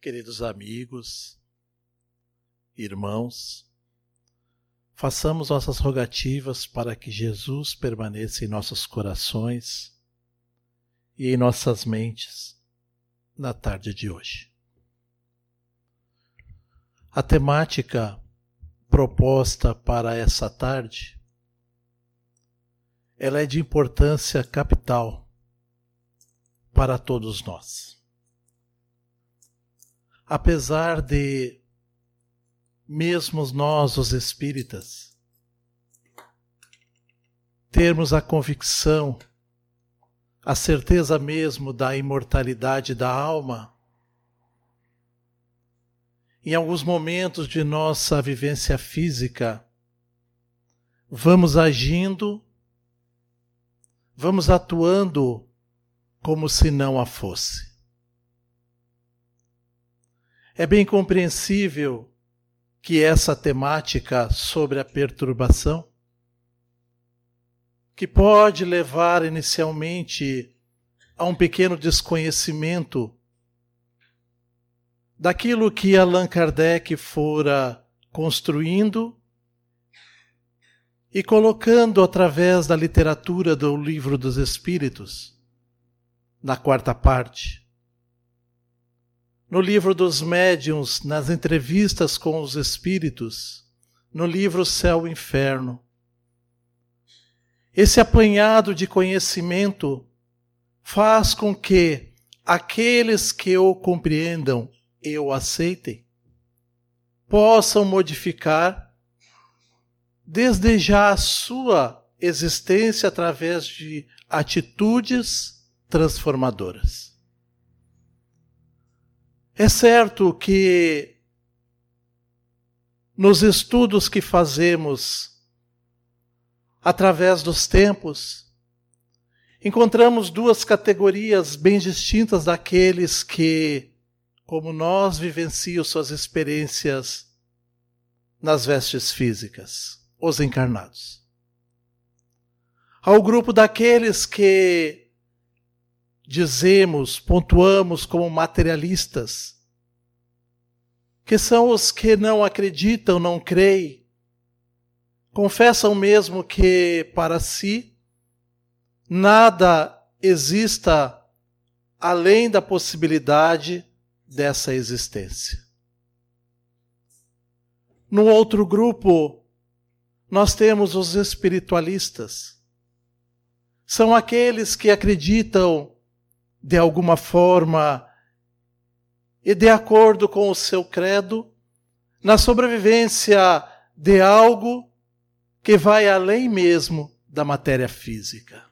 queridos amigos, irmãos, façamos nossas rogativas para que Jesus permaneça em nossos corações e em nossas mentes na tarde de hoje. A temática proposta para essa tarde ela é de importância capital para todos nós apesar de, mesmo nós, os espíritas, termos a convicção, a certeza mesmo da imortalidade da alma, em alguns momentos de nossa vivência física, vamos agindo, vamos atuando como se não a fosse. É bem compreensível que essa temática sobre a perturbação, que pode levar inicialmente a um pequeno desconhecimento daquilo que Allan Kardec fora construindo e colocando através da literatura do Livro dos Espíritos, na quarta parte no livro dos médiuns, nas entrevistas com os espíritos, no livro Céu e Inferno. Esse apanhado de conhecimento faz com que aqueles que o compreendam e o aceitem possam modificar desde já a sua existência através de atitudes transformadoras. É certo que nos estudos que fazemos através dos tempos, encontramos duas categorias bem distintas daqueles que, como nós, vivenciam suas experiências nas vestes físicas, os encarnados. Há o grupo daqueles que dizemos, pontuamos como materialistas, que são os que não acreditam, não creem, confessam mesmo que para si nada exista além da possibilidade dessa existência. No outro grupo, nós temos os espiritualistas. São aqueles que acreditam de alguma forma e de acordo com o seu credo, na sobrevivência de algo que vai além mesmo da matéria física.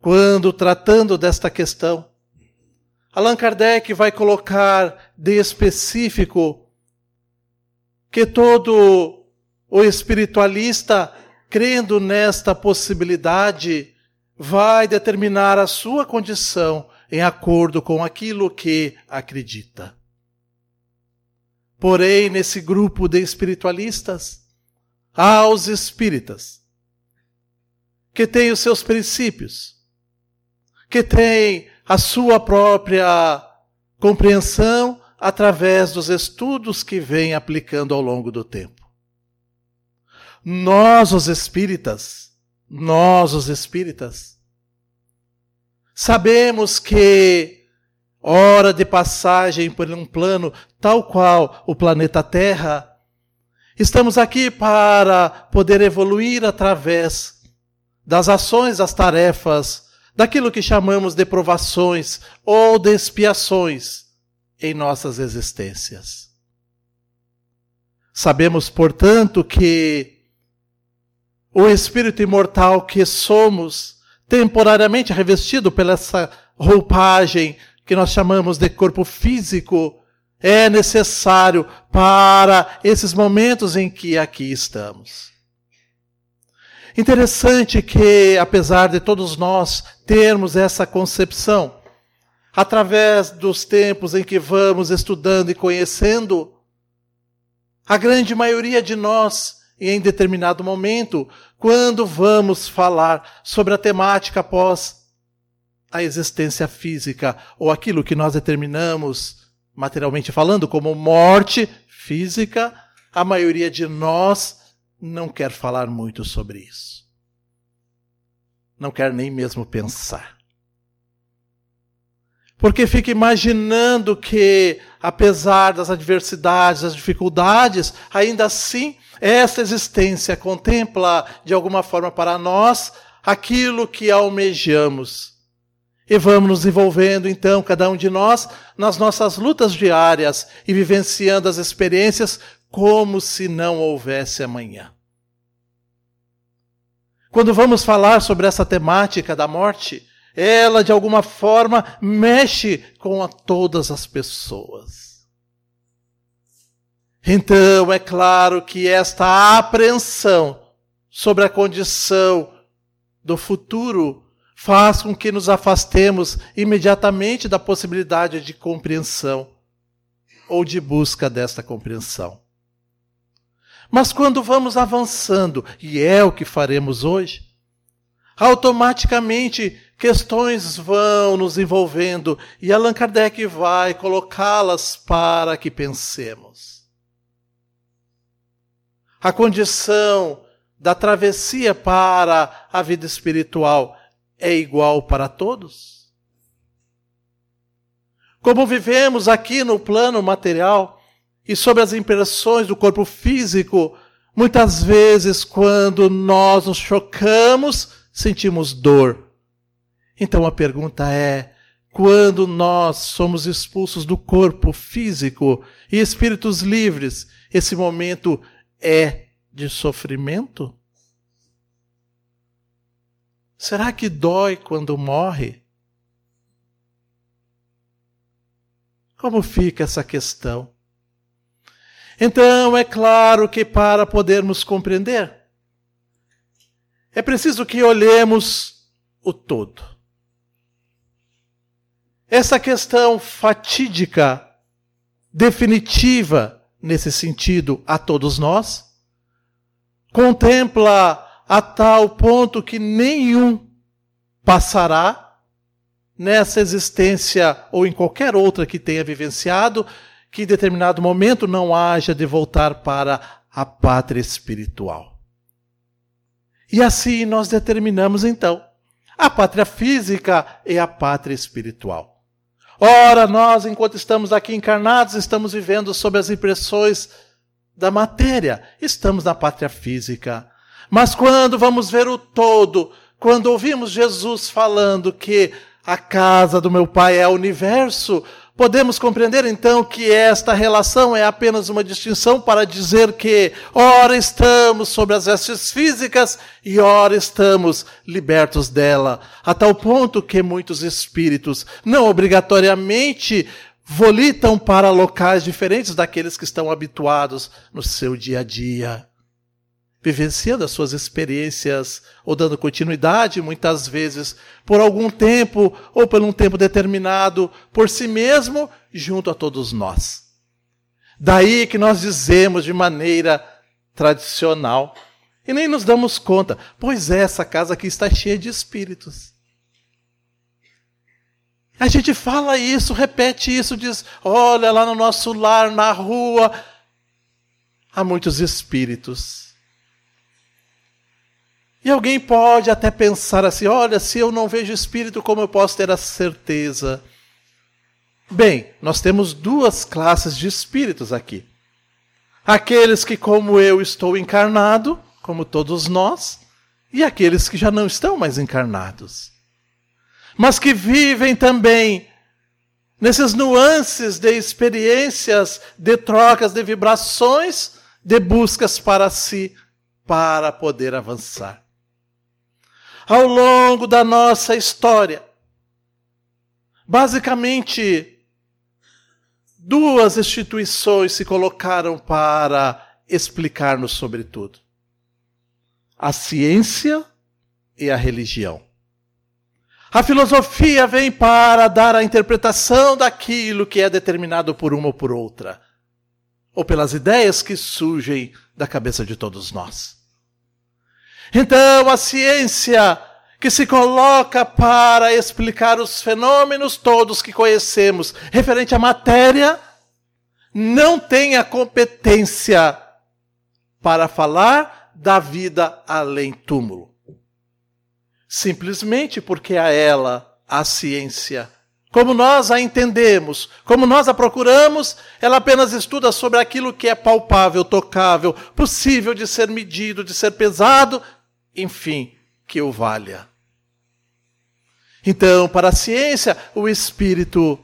Quando tratando desta questão, Allan Kardec vai colocar de específico que todo o espiritualista, crendo nesta possibilidade, vai determinar a sua condição em acordo com aquilo que acredita. Porém, nesse grupo de espiritualistas, há os espíritas, que têm os seus princípios, que têm a sua própria compreensão através dos estudos que vêm aplicando ao longo do tempo. Nós, os espíritas, nós, os espíritas, sabemos que hora de passagem por um plano tal qual o planeta Terra, estamos aqui para poder evoluir através das ações, das tarefas, daquilo que chamamos de provações ou de expiações em nossas existências. Sabemos, portanto, que o espírito imortal que somos, temporariamente revestido pela essa roupagem que nós chamamos de corpo físico, é necessário para esses momentos em que aqui estamos. Interessante que, apesar de todos nós termos essa concepção, através dos tempos em que vamos estudando e conhecendo, a grande maioria de nós e em determinado momento, quando vamos falar sobre a temática após a existência física ou aquilo que nós determinamos, materialmente falando, como morte física, a maioria de nós não quer falar muito sobre isso. Não quer nem mesmo pensar. Porque fica imaginando que, apesar das adversidades, das dificuldades, ainda assim, essa existência contempla, de alguma forma, para nós, aquilo que almejamos. E vamos nos envolvendo, então, cada um de nós, nas nossas lutas diárias e vivenciando as experiências como se não houvesse amanhã. Quando vamos falar sobre essa temática da morte, ela de alguma forma mexe com a todas as pessoas. Então, é claro que esta apreensão sobre a condição do futuro faz com que nos afastemos imediatamente da possibilidade de compreensão ou de busca desta compreensão. Mas quando vamos avançando, e é o que faremos hoje, automaticamente questões vão nos envolvendo e Allan Kardec vai colocá-las para que pensemos. A condição da travessia para a vida espiritual é igual para todos? Como vivemos aqui no plano material e sobre as impressões do corpo físico, muitas vezes quando nós nos chocamos, sentimos dor. Então a pergunta é: quando nós somos expulsos do corpo físico e espíritos livres, esse momento é de sofrimento? Será que dói quando morre? Como fica essa questão? Então, é claro que para podermos compreender, é preciso que olhemos o todo. Essa questão fatídica, definitiva nesse sentido a todos nós, contempla a tal ponto que nenhum passará nessa existência ou em qualquer outra que tenha vivenciado, que em determinado momento não haja de voltar para a pátria espiritual. E assim nós determinamos então a pátria física e a pátria espiritual. Ora, nós, enquanto estamos aqui encarnados, estamos vivendo sob as impressões da matéria, estamos na pátria física. Mas quando vamos ver o todo, quando ouvimos Jesus falando que a casa do meu Pai é o universo, podemos compreender então que esta relação é apenas uma distinção para dizer que, ora estamos sobre as vestes físicas e ora estamos libertos dela, a tal ponto que muitos espíritos não obrigatoriamente volitam para locais diferentes daqueles que estão habituados no seu dia a dia vivenciando as suas experiências ou dando continuidade, muitas vezes, por algum tempo ou por um tempo determinado, por si mesmo, junto a todos nós. Daí que nós dizemos de maneira tradicional, e nem nos damos conta, pois é, essa casa aqui está cheia de espíritos. A gente fala isso, repete isso, diz: olha lá no nosso lar, na rua, há muitos espíritos. E alguém pode até pensar assim: olha, se eu não vejo espírito, como eu posso ter a certeza? Bem, nós temos duas classes de espíritos aqui. Aqueles que, como eu, estou encarnado, como todos nós, e aqueles que já não estão mais encarnados. Mas que vivem também nesses nuances de experiências, de trocas, de vibrações, de buscas para si, para poder avançar ao longo da nossa história. Basicamente, duas instituições se colocaram para explicar-nos sobre tudo: a ciência e a religião. A filosofia vem para dar a interpretação daquilo que é determinado por uma ou por outra, ou pelas ideias que surgem da cabeça de todos nós. Então, a ciência que se coloca para explicar os fenômenos todos que conhecemos referente à matéria, não tem a competência para falar da vida além túmulo. Simplesmente porque a ela a ciência como nós a entendemos, como nós a procuramos, ela apenas estuda sobre aquilo que é palpável, tocável, possível de ser medido, de ser pesado, enfim, que o valha. Então, para a ciência, o espírito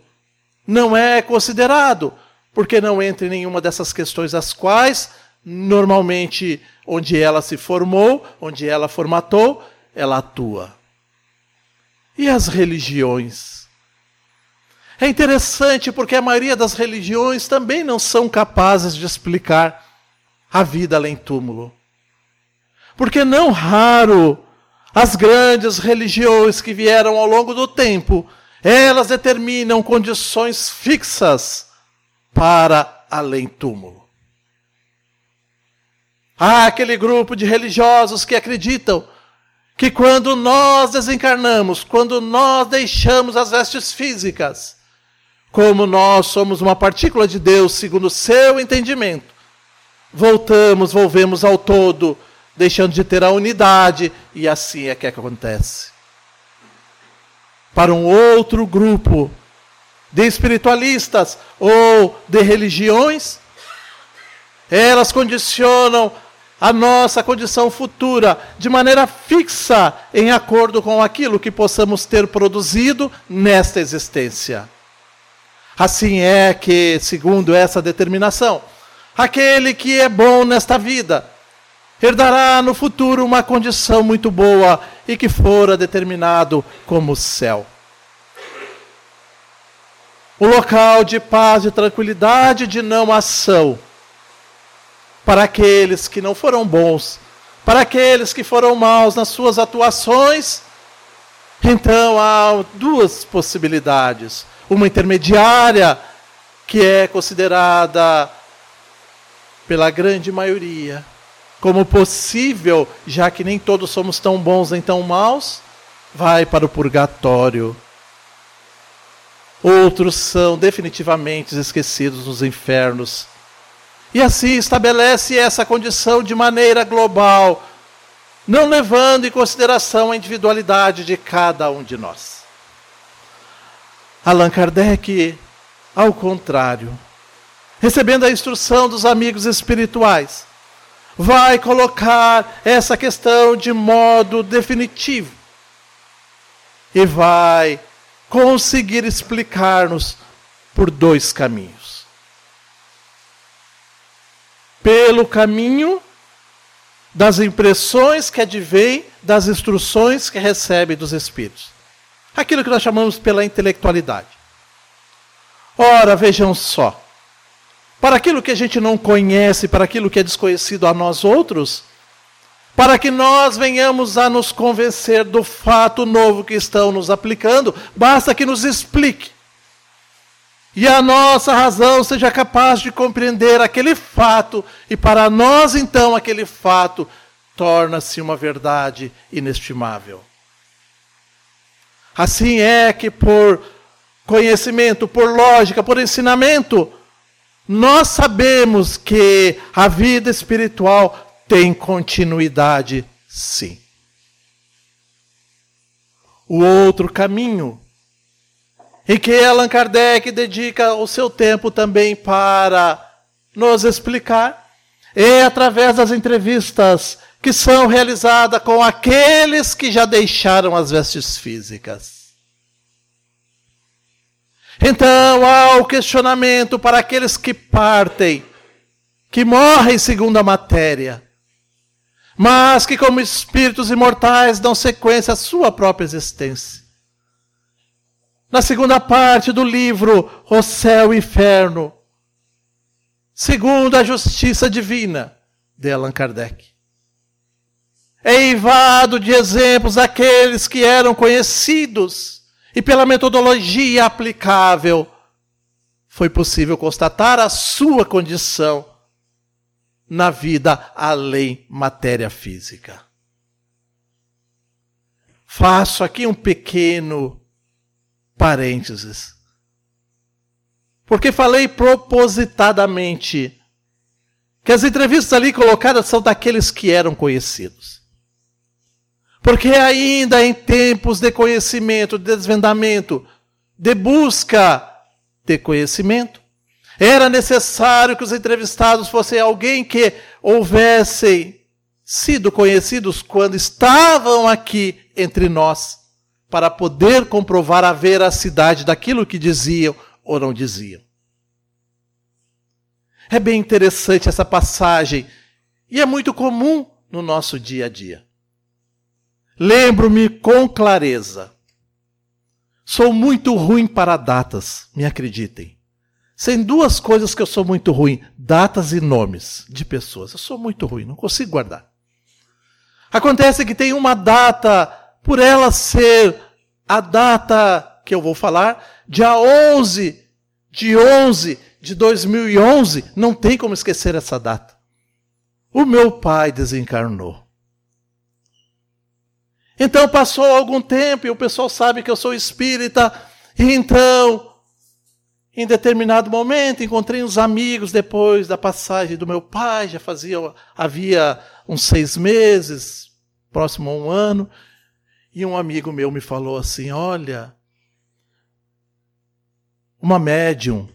não é considerado, porque não entra em nenhuma dessas questões as quais, normalmente, onde ela se formou, onde ela formatou, ela atua. E as religiões? É interessante porque a maioria das religiões também não são capazes de explicar a vida além túmulo. Porque não raro as grandes religiões que vieram ao longo do tempo, elas determinam condições fixas para além túmulo. Há aquele grupo de religiosos que acreditam que quando nós desencarnamos, quando nós deixamos as vestes físicas, como nós somos uma partícula de Deus segundo o seu entendimento, voltamos, volvemos ao todo, deixando de ter a unidade, e assim é que, é que acontece. Para um outro grupo de espiritualistas ou de religiões, elas condicionam a nossa condição futura de maneira fixa, em acordo com aquilo que possamos ter produzido nesta existência. Assim é que, segundo essa determinação, aquele que é bom nesta vida herdará no futuro uma condição muito boa e que fora determinado como céu. O local de paz e tranquilidade, de não ação, para aqueles que não foram bons, para aqueles que foram maus nas suas atuações. Então há duas possibilidades uma intermediária que é considerada pela grande maioria como possível, já que nem todos somos tão bons nem tão maus, vai para o purgatório. Outros são definitivamente esquecidos nos infernos. E assim estabelece essa condição de maneira global, não levando em consideração a individualidade de cada um de nós. Allan Kardec, ao contrário, recebendo a instrução dos amigos espirituais, vai colocar essa questão de modo definitivo e vai conseguir explicar-nos por dois caminhos. Pelo caminho das impressões que advém das instruções que recebe dos Espíritos. Aquilo que nós chamamos pela intelectualidade. Ora, vejam só. Para aquilo que a gente não conhece, para aquilo que é desconhecido a nós outros, para que nós venhamos a nos convencer do fato novo que estão nos aplicando, basta que nos explique. E a nossa razão seja capaz de compreender aquele fato, e para nós então aquele fato torna-se uma verdade inestimável. Assim é que por conhecimento, por lógica, por ensinamento, nós sabemos que a vida espiritual tem continuidade, sim. O outro caminho, em que Allan Kardec dedica o seu tempo também para nos explicar, é através das entrevistas que são realizadas com aqueles que já deixaram as vestes físicas. Então há o questionamento para aqueles que partem, que morrem segundo a matéria, mas que, como espíritos imortais, dão sequência à sua própria existência. Na segunda parte do livro, O Céu e o Inferno, segundo a justiça divina, de Allan Kardec é eivado de exemplos daqueles que eram conhecidos e pela metodologia aplicável foi possível constatar a sua condição na vida além matéria física. faço aqui um pequeno parênteses. Porque falei propositadamente que as entrevistas ali colocadas são daqueles que eram conhecidos. Porque ainda em tempos de conhecimento, de desvendamento, de busca de conhecimento, era necessário que os entrevistados fossem alguém que houvessem sido conhecidos quando estavam aqui entre nós, para poder comprovar a veracidade daquilo que diziam ou não diziam. É bem interessante essa passagem e é muito comum no nosso dia a dia. Lembro-me com clareza. Sou muito ruim para datas, me acreditem. Sem duas coisas que eu sou muito ruim: datas e nomes de pessoas. Eu sou muito ruim, não consigo guardar. Acontece que tem uma data, por ela ser a data que eu vou falar, dia 11 de 11 de 2011, não tem como esquecer essa data. O meu pai desencarnou. Então passou algum tempo e o pessoal sabe que eu sou espírita, e então, em determinado momento, encontrei uns amigos depois da passagem do meu pai, já fazia, havia uns seis meses, próximo a um ano, e um amigo meu me falou assim: Olha, uma médium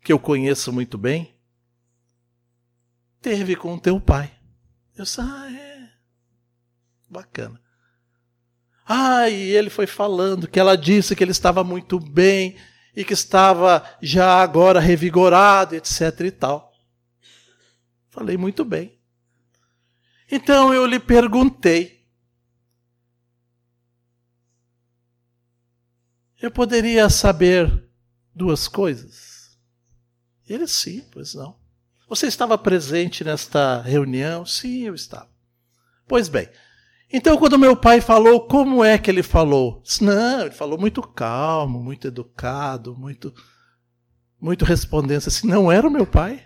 que eu conheço muito bem teve com o teu pai. Eu disse: Ah, é. Bacana. Ah, e ele foi falando que ela disse que ele estava muito bem e que estava já agora revigorado, etc e tal. Falei muito bem. Então eu lhe perguntei eu poderia saber duas coisas? Ele, sim, pois não. Você estava presente nesta reunião? Sim, eu estava. Pois bem, então quando meu pai falou, como é que ele falou? Não, ele falou muito calmo, muito educado, muito, muito respondente. Assim, não era o meu pai.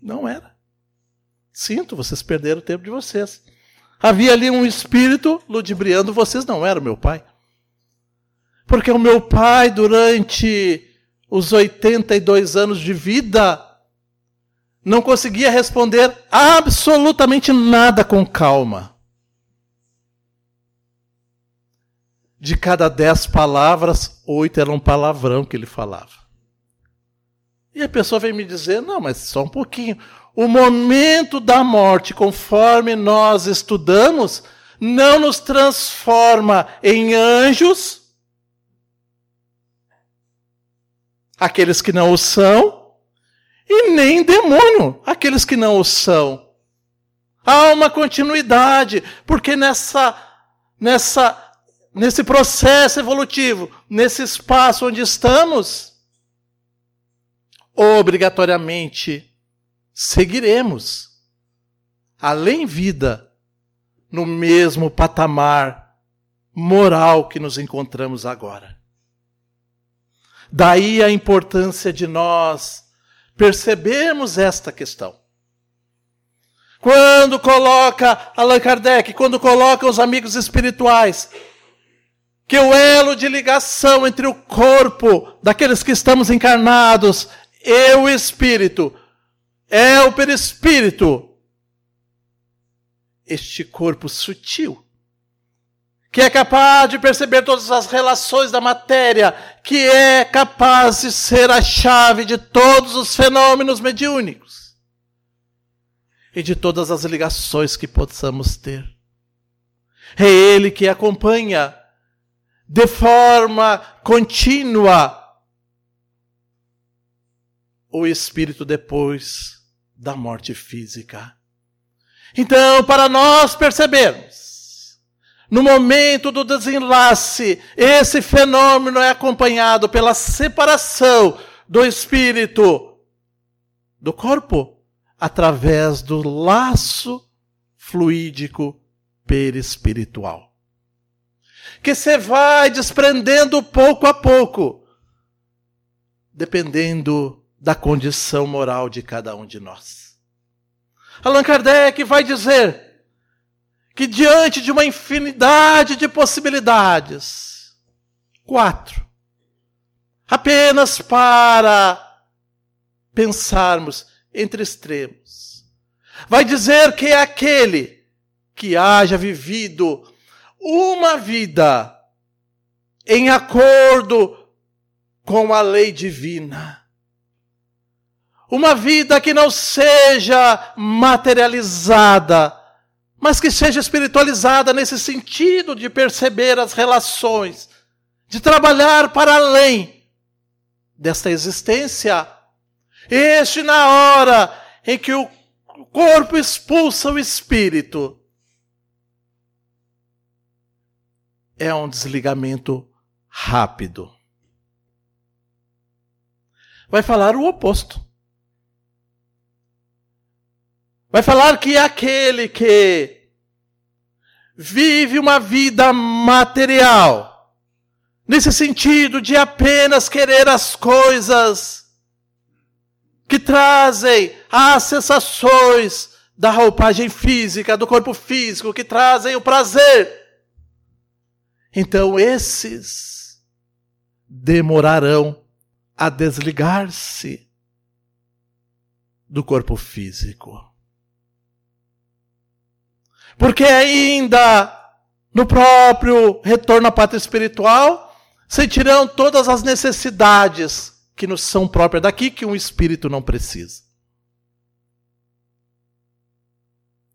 Não era. Sinto, vocês perderam o tempo de vocês. Havia ali um espírito ludibriando vocês, não era o meu pai. Porque o meu pai, durante os 82 anos de vida, não conseguia responder absolutamente nada com calma. De cada dez palavras, oito eram palavrão que ele falava. E a pessoa vem me dizer: não, mas só um pouquinho. O momento da morte, conforme nós estudamos, não nos transforma em anjos aqueles que não o são, e nem demônio, aqueles que não o são. Há uma continuidade, porque nessa, nessa, nesse processo evolutivo, nesse espaço onde estamos, obrigatoriamente seguiremos, além vida, no mesmo patamar moral que nos encontramos agora. Daí a importância de nós percebermos esta questão. Quando coloca Allan Kardec, quando coloca os amigos espirituais, que o elo de ligação entre o corpo daqueles que estamos encarnados e o espírito é o perispírito. Este corpo sutil que é capaz de perceber todas as relações da matéria, que é capaz de ser a chave de todos os fenômenos mediúnicos e de todas as ligações que possamos ter. É Ele que acompanha de forma contínua o espírito depois da morte física. Então, para nós percebermos no momento do desenlace, esse fenômeno é acompanhado pela separação do espírito do corpo através do laço fluídico perispiritual. Que se vai desprendendo pouco a pouco, dependendo da condição moral de cada um de nós. Allan Kardec vai dizer que diante de uma infinidade de possibilidades, quatro, apenas para pensarmos entre extremos, vai dizer que é aquele que haja vivido uma vida em acordo com a lei divina. Uma vida que não seja materializada, mas que seja espiritualizada nesse sentido de perceber as relações, de trabalhar para além desta existência. Este, na hora em que o corpo expulsa o espírito, é um desligamento rápido. Vai falar o oposto. Vai falar que é aquele que vive uma vida material, nesse sentido de apenas querer as coisas que trazem as sensações da roupagem física, do corpo físico, que trazem o prazer. Então esses demorarão a desligar-se do corpo físico. Porque ainda no próprio retorno à pátria espiritual sentirão todas as necessidades que nos são próprias daqui que um espírito não precisa.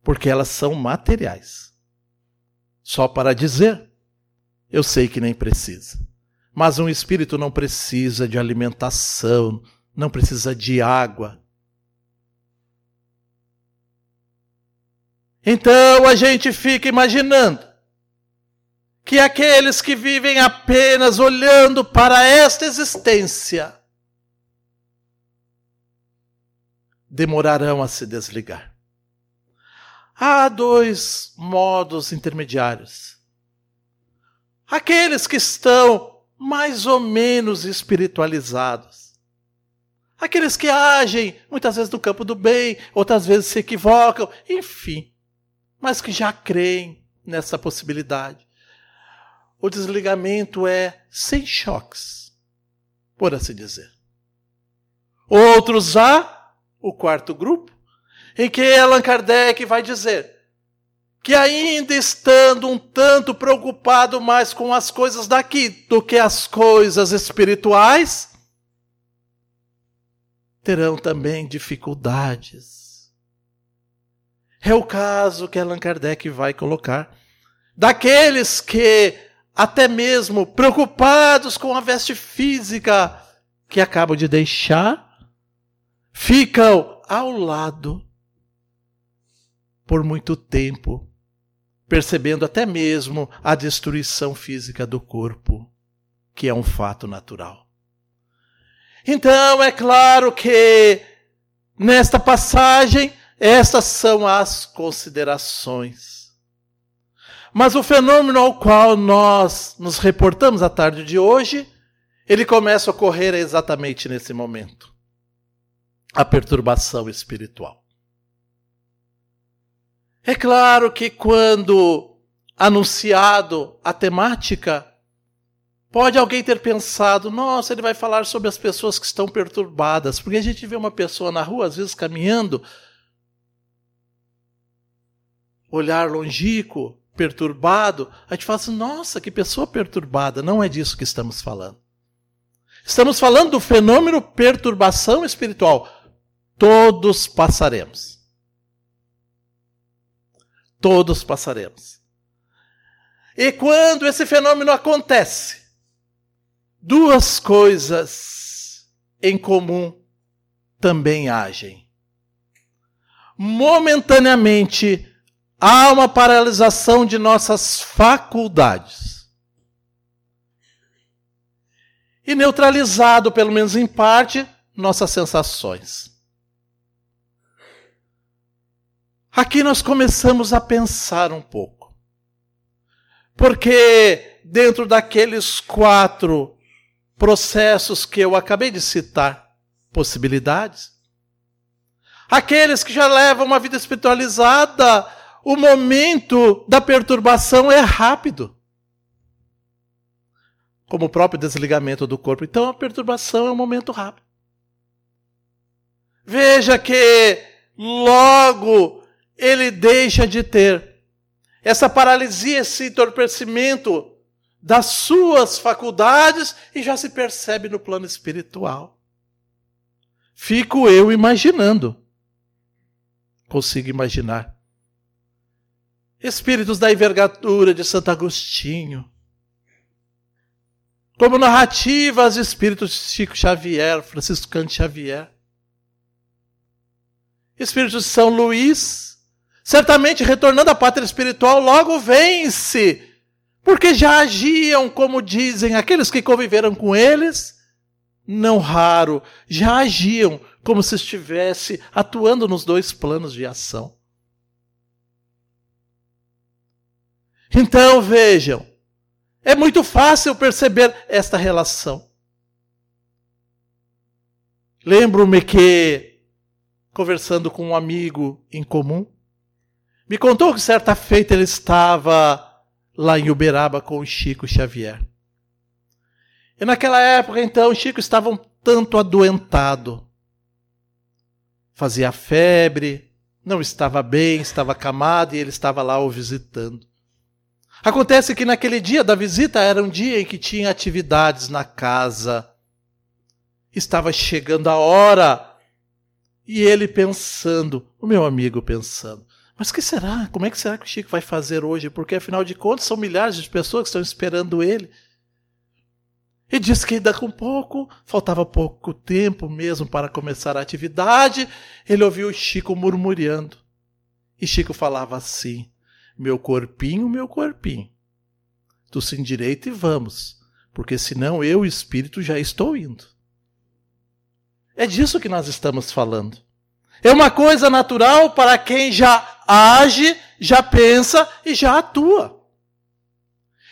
Porque elas são materiais. Só para dizer, eu sei que nem precisa. Mas um espírito não precisa de alimentação, não precisa de água, Então a gente fica imaginando que aqueles que vivem apenas olhando para esta existência demorarão a se desligar. Há dois modos intermediários. Aqueles que estão mais ou menos espiritualizados. Aqueles que agem muitas vezes no campo do bem, outras vezes se equivocam, enfim mas que já creem nessa possibilidade. O desligamento é sem choques, por assim dizer. Outros há, o quarto grupo, em que Allan Kardec vai dizer que ainda estando um tanto preocupado mais com as coisas daqui do que as coisas espirituais, terão também dificuldades é o caso que Allan Kardec vai colocar. Daqueles que, até mesmo preocupados com a veste física que acabam de deixar, ficam ao lado por muito tempo, percebendo até mesmo a destruição física do corpo, que é um fato natural. Então, é claro que nesta passagem estas são as considerações. Mas o fenômeno ao qual nós nos reportamos à tarde de hoje, ele começa a ocorrer exatamente nesse momento. A perturbação espiritual. É claro que quando anunciado a temática, pode alguém ter pensado, nossa, ele vai falar sobre as pessoas que estão perturbadas, porque a gente vê uma pessoa na rua, às vezes caminhando, olhar longínquo, perturbado, a gente fala assim: nossa, que pessoa perturbada. Não é disso que estamos falando. Estamos falando do fenômeno perturbação espiritual. Todos passaremos. Todos passaremos. E quando esse fenômeno acontece, duas coisas em comum também agem. Momentaneamente, há uma paralisação de nossas faculdades. E neutralizado, pelo menos em parte, nossas sensações. Aqui nós começamos a pensar um pouco. Porque dentro daqueles quatro processos que eu acabei de citar, possibilidades, aqueles que já levam uma vida espiritualizada, o momento da perturbação é rápido. Como o próprio desligamento do corpo. Então a perturbação é um momento rápido. Veja que logo ele deixa de ter essa paralisia, esse entorpecimento das suas faculdades e já se percebe no plano espiritual. Fico eu imaginando. Consigo imaginar. Espíritos da envergadura de Santo Agostinho. Como narrativas espíritos de Chico Xavier, Francisco Cante Xavier. Espíritos de São Luís. Certamente retornando à pátria espiritual, logo vence porque já agiam, como dizem aqueles que conviveram com eles, não raro, já agiam como se estivesse atuando nos dois planos de ação. Então vejam, é muito fácil perceber esta relação. Lembro-me que, conversando com um amigo em comum, me contou que certa feita ele estava lá em Uberaba com o Chico Xavier. E naquela época, então, Chico estava um tanto adoentado. Fazia febre, não estava bem, estava acamado e ele estava lá o visitando. Acontece que naquele dia da visita era um dia em que tinha atividades na casa. Estava chegando a hora. E ele pensando, o meu amigo pensando, mas que será? Como é que será que o Chico vai fazer hoje? Porque afinal de contas são milhares de pessoas que estão esperando ele. E disse que ainda com pouco, faltava pouco tempo mesmo para começar a atividade, ele ouviu o Chico murmurando. E Chico falava assim: Meu corpinho, meu corpinho, tu se endireita e vamos, porque senão eu, espírito, já estou indo. É disso que nós estamos falando. É uma coisa natural para quem já age, já pensa e já atua.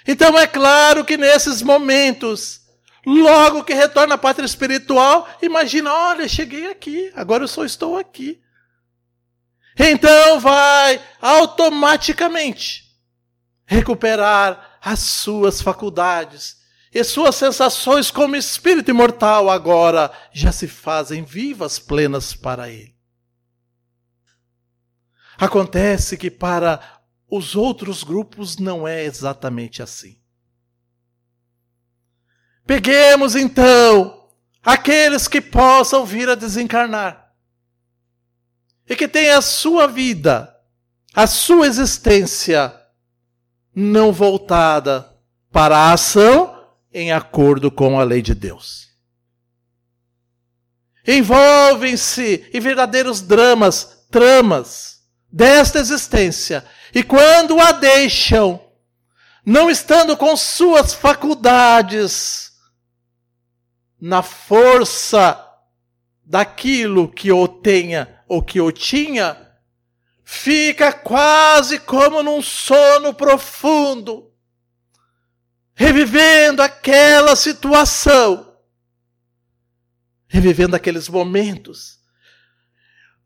Então é claro que nesses momentos, logo que retorna à pátria espiritual, imagina: olha, cheguei aqui, agora eu só estou aqui. Então vai automaticamente recuperar as suas faculdades e suas sensações como espírito imortal agora já se fazem vivas, plenas para ele. Acontece que para os outros grupos não é exatamente assim. Peguemos então aqueles que possam vir a desencarnar e que têm a sua vida, a sua existência não voltada para a ação em acordo com a lei de Deus. Envolvem-se em verdadeiros dramas, tramas, desta existência. E quando a deixam, não estando com suas faculdades na força daquilo que o tenha ou que o tinha, fica quase como num sono profundo, revivendo aquela situação, revivendo aqueles momentos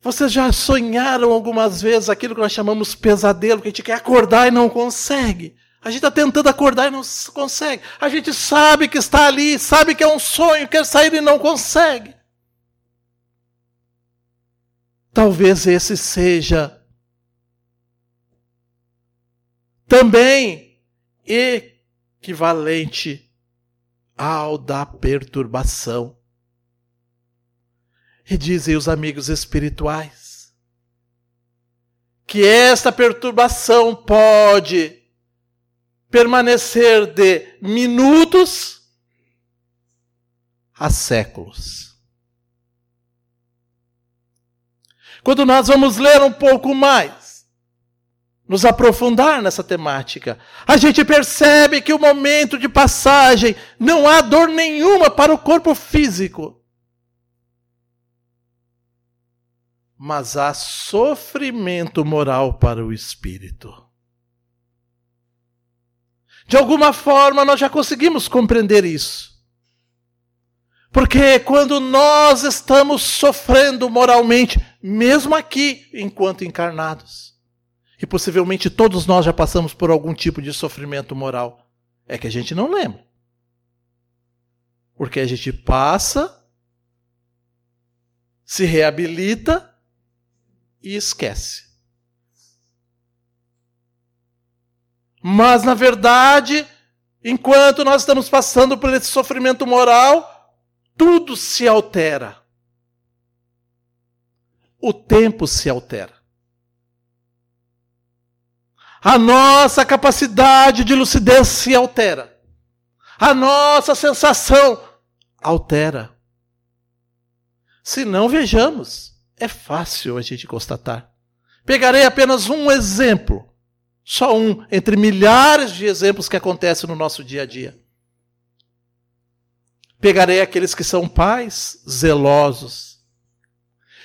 vocês já sonharam algumas vezes aquilo que nós chamamos pesadelo, que a gente quer acordar e não consegue? A gente está tentando acordar e não consegue. A gente sabe que está ali, sabe que é um sonho, quer sair e não consegue. Talvez esse seja também equivalente ao da perturbação. E dizem os amigos espirituais que esta perturbação pode permanecer de minutos a séculos. Quando nós vamos ler um pouco mais, nos aprofundar nessa temática, a gente percebe que o momento de passagem não há dor nenhuma para o corpo físico. Mas há sofrimento moral para o espírito. De alguma forma, nós já conseguimos compreender isso. Porque quando nós estamos sofrendo moralmente, mesmo aqui, enquanto encarnados, E possivelmente todos nós já passamos por algum tipo de sofrimento moral. É que a gente não lembra. Porque a gente passa, se reabilita e esquece. Mas, na verdade, enquanto nós estamos passando por esse sofrimento moral, tudo se altera. O tempo se altera. A nossa capacidade de lucidez se altera. A nossa sensação altera. Se não, vejamos. É fácil a gente constatar. Pegarei apenas um exemplo. Só um entre milhares de exemplos que acontecem no nosso dia a dia. Pegarei aqueles que são pais zelosos,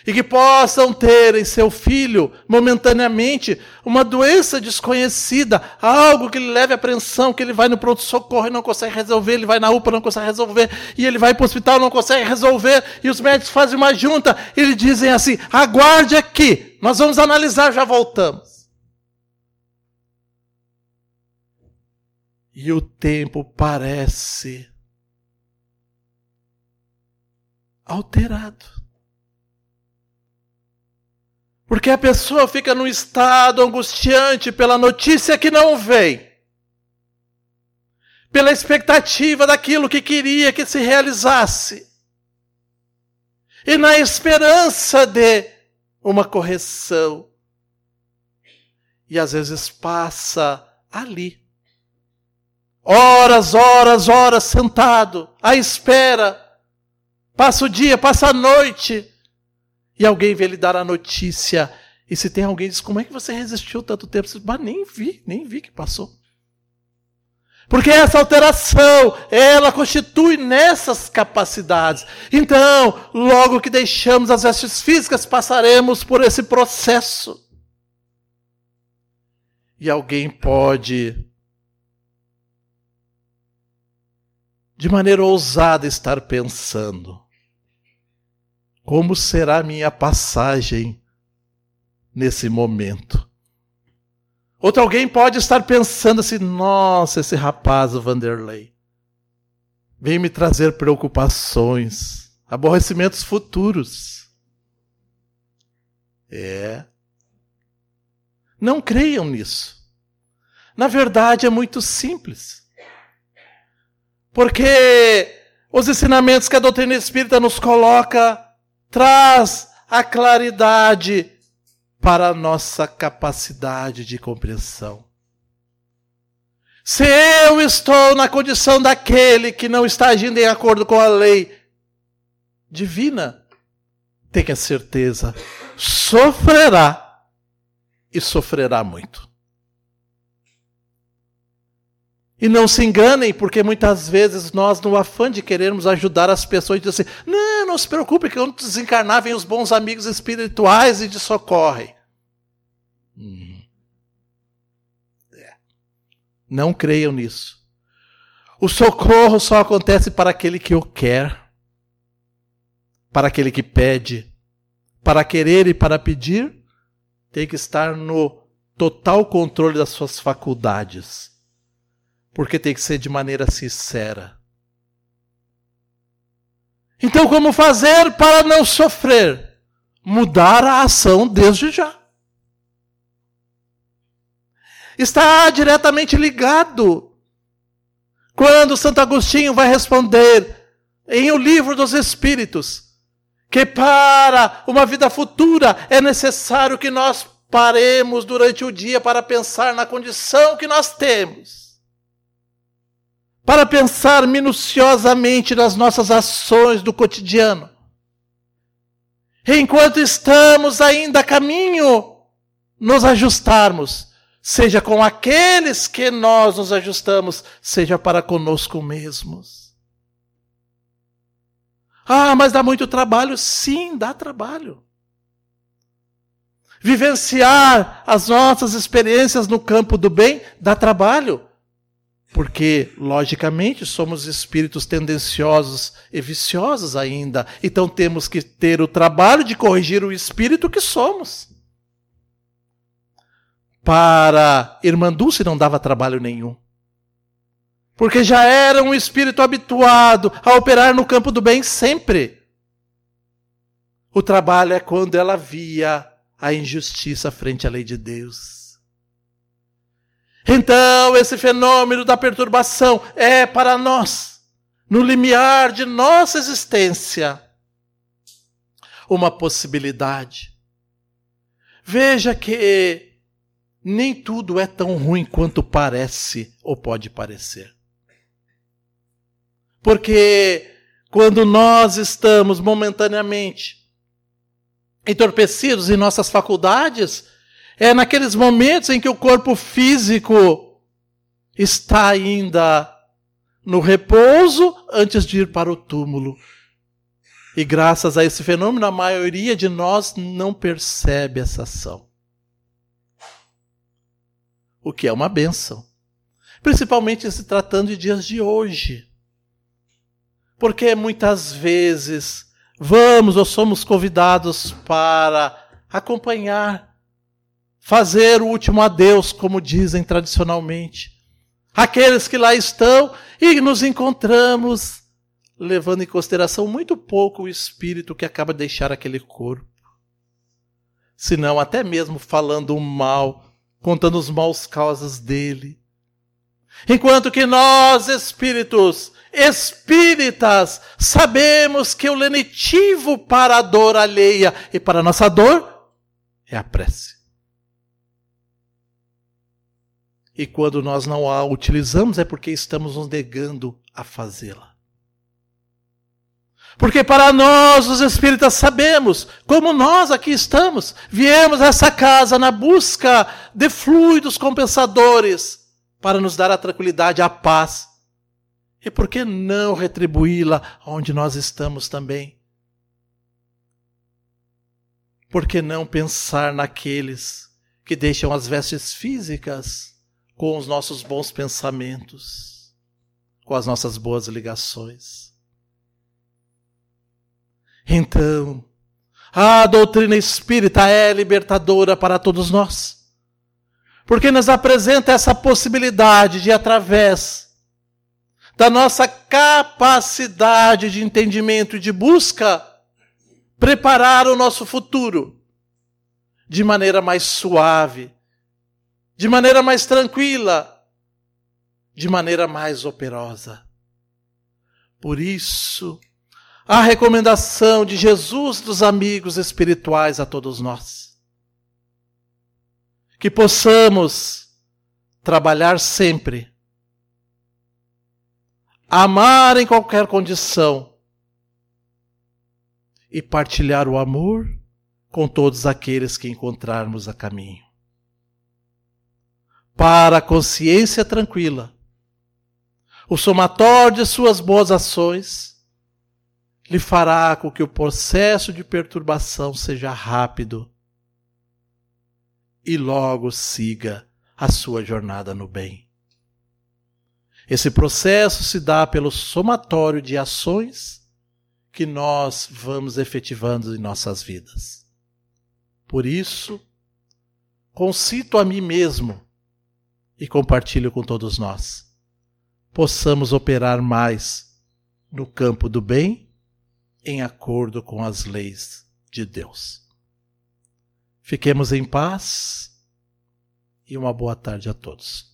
e que possam ter em seu filho, momentaneamente, uma doença desconhecida, algo que lhe leve à apreensão, que ele vai no pronto-socorro e não consegue resolver, ele vai na UPA não consegue resolver, e ele vai para o hospital não consegue resolver, e os médicos fazem uma junta e lhe dizem assim: aguarde aqui, nós vamos analisar, já voltamos. E o tempo parece alterado. Porque a pessoa fica num estado angustiante pela notícia que não vem, pela expectativa daquilo que queria que se realizasse, e na esperança de uma correção. E às vezes passa ali, horas, horas, horas sentado, à espera, passa o dia, passa a noite e alguém vê lhe dar a notícia. E se tem alguém diz, como é que você resistiu tanto tempo? Você diz, mas nem vi, nem vi que passou. Porque essa alteração, ela constitui nessas capacidades. Então, logo que deixamos as vestes físicas, passaremos por esse processo. E alguém pode, de maneira ousada, estar pensando: como será minha passagem nesse momento? Outro alguém pode estar pensando assim: nossa, esse rapaz, o Vanderlei, vem me trazer preocupações, aborrecimentos futuros. É. Não creiam nisso. Na verdade, é muito simples. Porque os ensinamentos que a doutrina espírita nos coloca traz a claridade para a nossa capacidade de compreensão. Se eu estou na condição daquele que não está agindo em acordo com a lei divina, tenha certeza, sofrerá e sofrerá muito. E não se enganem, porque muitas vezes nós, no afã de querermos ajudar as pessoas, dizemos assim: não, não se preocupe, que quando desencarnar, vem os bons amigos espirituais e te socorrem. Hum. É. Não creiam nisso. O socorro só acontece para aquele que o quer, para aquele que pede. Para querer e para pedir, tem que estar no total controle das suas faculdades porque tem que ser de maneira sincera. Então, como fazer para não sofrer? Mudar a ação desde já. Está diretamente ligado. Quando Santo Agostinho vai responder em O Livro dos Espíritos, que para uma vida futura é necessário que nós paremos durante o dia para pensar na condição que nós temos para pensar minuciosamente nas nossas ações do cotidiano. Enquanto estamos ainda a caminho, nos ajustarmos, seja com aqueles que nós nos ajustamos, seja para conosco mesmos. Ah, mas dá muito trabalho? Sim, dá trabalho. Vivenciar as nossas experiências no campo do bem dá trabalho. Porque, logicamente, somos espíritos tendenciosos e viciosos ainda. Então temos que ter o trabalho de corrigir o espírito que somos. para irmã Dulce não dava trabalho nenhum. Porque já era um espírito habituado a operar no campo do bem sempre. O trabalho é quando ela via a injustiça frente à lei de Deus. Então, esse fenômeno da perturbação é para nós, no limiar de nossa existência, uma possibilidade. Veja que nem tudo é tão ruim quanto parece ou pode parecer. Porque quando nós estamos momentaneamente entorpecidos em nossas faculdades, é naqueles momentos em que o corpo físico está ainda no repouso antes de ir para o túmulo. E graças a esse fenômeno, a maioria de nós não percebe essa ação. O que é uma benção. Principalmente se tratando de dias de hoje. Porque muitas vezes vamos ou somos convidados para acompanhar, fazer o último adeus, como dizem tradicionalmente. Aqueles que lá estão e nos encontramos levando em consideração muito pouco o espírito que acaba de deixar aquele corpo. Senão, até mesmo falando mal, contando os maus causas dele. Enquanto que nós, espíritos, espíritas, sabemos que o lenitivo para a dor alheia e para a nossa dor é a prece. E quando nós não a utilizamos é porque estamos nos negando a fazê-la. Porque para nós, os espíritas, sabemos, como nós aqui estamos, viemos a essa casa na busca de fluidos compensadores para nos dar a tranquilidade, a paz. E por que não retribuí-la onde nós estamos também? Por que não pensar naqueles que deixam as vestes físicas com os nossos bons pensamentos, com as nossas boas ligações? Então, a doutrina espírita é libertadora para todos nós. Porque nos apresenta essa possibilidade de, através da nossa capacidade de entendimento e de busca, preparar o nosso futuro de maneira mais suave, de maneira mais tranquila, de maneira mais operosa. Por isso, a recomendação de Jesus dos amigos espirituais a todos nós. Que possamos trabalhar sempre, amar em qualquer condição e partilhar o amor com todos aqueles que encontrarmos a caminho. Para a consciência tranquila, o somatório de suas boas ações lhe fará com que o processo de perturbação seja rápido e logo siga a sua jornada no bem. Esse processo se dá pelo somatório de ações que nós vamos efetivando em nossas vidas. Por isso, concito a mim mesmo e compartilho com todos nós. Possamos operar mais no campo do bem em acordo com as leis de Deus. Fiquemos em paz e uma boa tarde a todos.